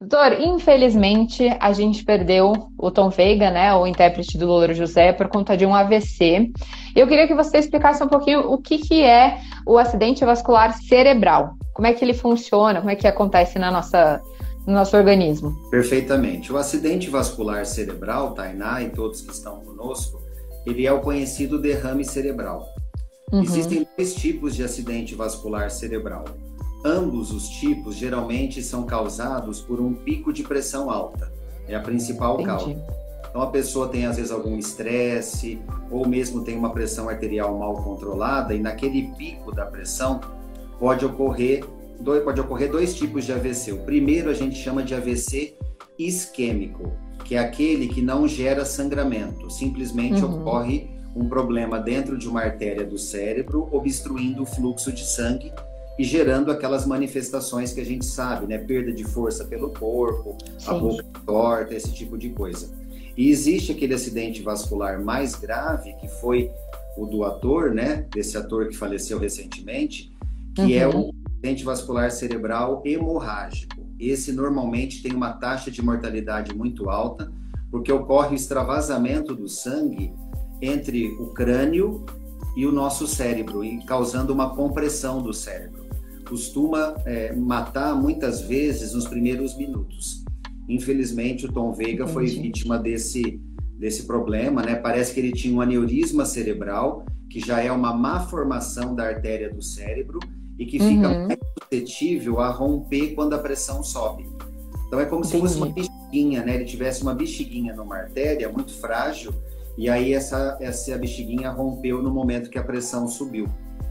Doutor, infelizmente a gente perdeu o Tom Veiga, né, o intérprete do Louro José, por conta de um AVC. Eu queria que você explicasse um pouquinho o que, que é o acidente vascular cerebral. Como é que ele funciona, como é que acontece na nossa, no nosso organismo? Perfeitamente. O acidente vascular cerebral, Tainá e todos que estão conosco, ele é o conhecido derrame cerebral. Uhum. Existem dois tipos de acidente vascular cerebral. Ambos os tipos geralmente são causados por um pico de pressão alta. É a principal Entendi. causa. Então a pessoa tem às vezes algum estresse ou mesmo tem uma pressão arterial mal controlada e naquele pico da pressão pode ocorrer dois, pode ocorrer dois tipos de AVC. O primeiro a gente chama de AVC isquêmico, que é aquele que não gera sangramento, simplesmente uhum. ocorre um problema dentro de uma artéria do cérebro, obstruindo o fluxo de sangue e gerando aquelas manifestações que a gente sabe, né? Perda de força pelo corpo, Sim. a boca torta, esse tipo de coisa. E existe aquele acidente vascular mais grave, que foi o do ator, né? Desse ator que faleceu recentemente, que é uhum. é o acidente vascular cerebral hemorrágico. Esse normalmente tem uma taxa de mortalidade muito alta, porque ocorre o extravasamento do sangue entre o crânio e o nosso cérebro, e causando uma compressão do cérebro costuma é, matar muitas vezes nos primeiros minutos. Infelizmente, o Tom Veiga Entendi. foi vítima desse, desse problema, né? Parece que ele tinha um aneurisma cerebral, que já é uma má formação da artéria do cérebro e que fica uhum. mais suscetível a romper quando a pressão sobe. Então é como Entendi. se fosse uma bexiguinha, né? Ele tivesse uma bexiguinha numa artéria muito frágil e aí essa, essa bexiguinha rompeu no momento que a pressão subiu.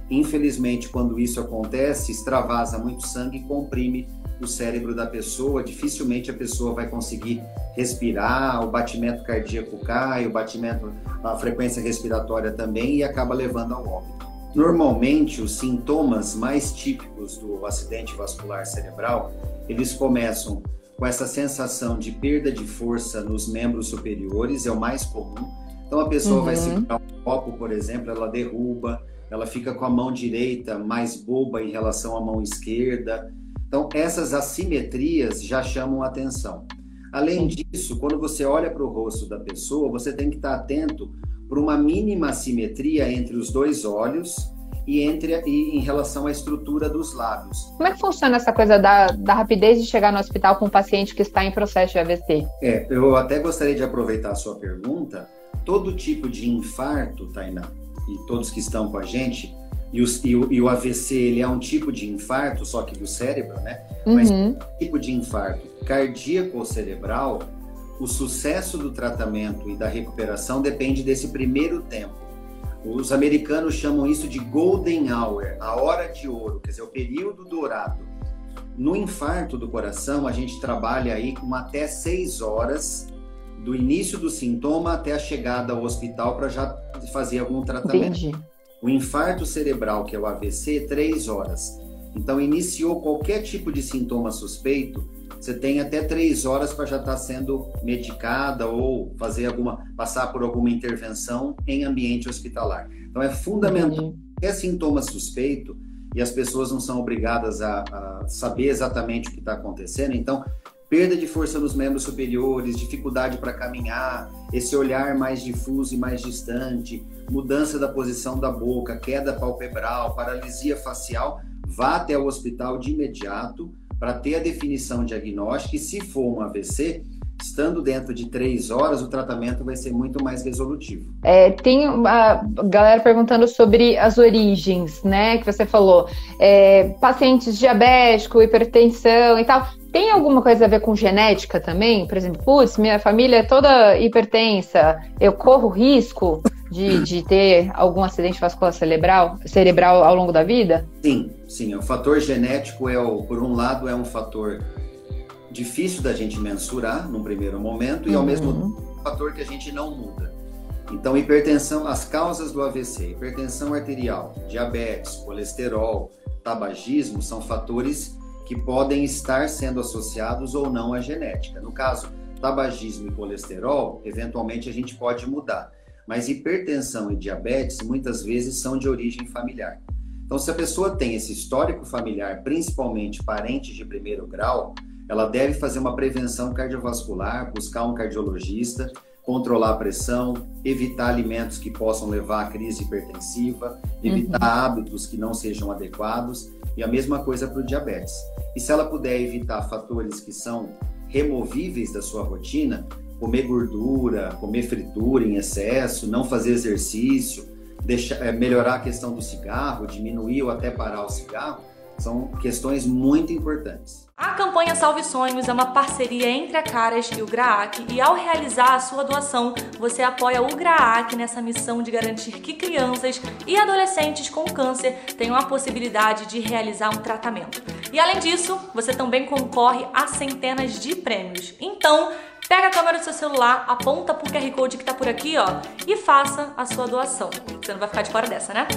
Infelizmente, quando isso acontece, extravasa muito sangue e comprime o cérebro da pessoa. Dificilmente a pessoa vai conseguir respirar, o batimento cardíaco cai, o batimento, a frequência respiratória também e acaba levando ao óbito. Normalmente, os sintomas mais típicos do acidente vascular cerebral, eles começam com essa sensação de perda de força nos membros superiores, é o mais comum. Então a pessoa uhum. vai segurar um copo, por exemplo, ela derruba, ela fica com a mão direita mais boba em relação à mão esquerda. Então, essas assimetrias já chamam atenção. Além disso, quando você olha para o rosto da pessoa, você tem que estar atento para uma mínima assimetria entre os dois olhos e, entre, e em relação à estrutura dos lábios. Como é que funciona essa coisa da, da rapidez de chegar no hospital com um paciente que está em processo de AVC? É, eu até gostaria de aproveitar a sua pergunta. Todo tipo de infarto, Tainá, e todos que estão com a gente, e, os, e, o, e, o, AVC ele é um tipo de infarto, só que do cérebro, né? Uhum. Mas tipo de infarto cardíaco ou cerebral, o sucesso do tratamento e da recuperação depende desse primeiro tempo. Os americanos chamam isso de golden hour, a hora de ouro, quer dizer, o período dourado. No infarto do coração, a gente trabalha aí com até seis horas do início do sintoma até a chegada ao hospital para já fazer algum tratamento. Entendi. O infarto cerebral, que é o AVC, três horas. Então, iniciou qualquer tipo de sintoma suspeito, você tem até três horas para já estar tá sendo medicada ou fazer alguma, passar por alguma intervenção em ambiente hospitalar. Então, é fundamental. Qualquer sintoma suspeito, e as pessoas não são obrigadas a, a saber exatamente o que está acontecendo, então perda de força nos membros superiores, dificuldade para caminhar, esse olhar mais difuso e mais distante, mudança da posição da boca, queda palpebral, paralisia facial, vá até o hospital de imediato para ter a definição diagnóstica e se for um AVC, estando dentro de três horas, o tratamento vai ser muito mais resolutivo. É, tem uma galera perguntando sobre as origens, né? Que você falou. É, pacientes diabéticos, hipertensão e tal. Tem alguma coisa a ver com genética também? Por exemplo, putz, minha família é toda hipertensa, eu corro risco de, de ter algum acidente vascular cerebral, cerebral ao longo da vida? Sim, sim. O fator genético é, o, por um lado, é um fator difícil da gente mensurar num primeiro momento e, ao mesmo uhum. tempo, um fator que a gente não muda. Então, hipertensão, as causas do AVC, hipertensão arterial, diabetes, colesterol, tabagismo, são fatores que podem estar sendo associados ou não à genética. No caso, tabagismo e colesterol, eventualmente a gente pode mudar, mas hipertensão e diabetes muitas vezes são de origem familiar. Então, se a pessoa tem esse histórico familiar, principalmente parentes de primeiro grau, ela deve fazer uma prevenção cardiovascular, buscar um cardiologista, controlar a pressão, evitar alimentos que possam levar à crise hipertensiva, evitar uhum. hábitos que não sejam adequados e a mesma coisa para o diabetes. E se ela puder evitar fatores que são removíveis da sua rotina, comer gordura, comer fritura em excesso, não fazer exercício, deixar, é, melhorar a questão do cigarro, diminuir ou até parar o cigarro, são questões muito importantes. A campanha Salve Sonhos é uma parceria entre a Caras e o GRAAC e ao realizar a sua doação, você apoia o GRAAC nessa missão de garantir que crianças e adolescentes com câncer tenham a possibilidade de realizar um tratamento. E além disso, você também concorre a centenas de prêmios. Então, Pega a câmera do seu celular, aponta pro QR Code que tá por aqui, ó, e faça a sua doação. Você não vai ficar de fora dessa, né?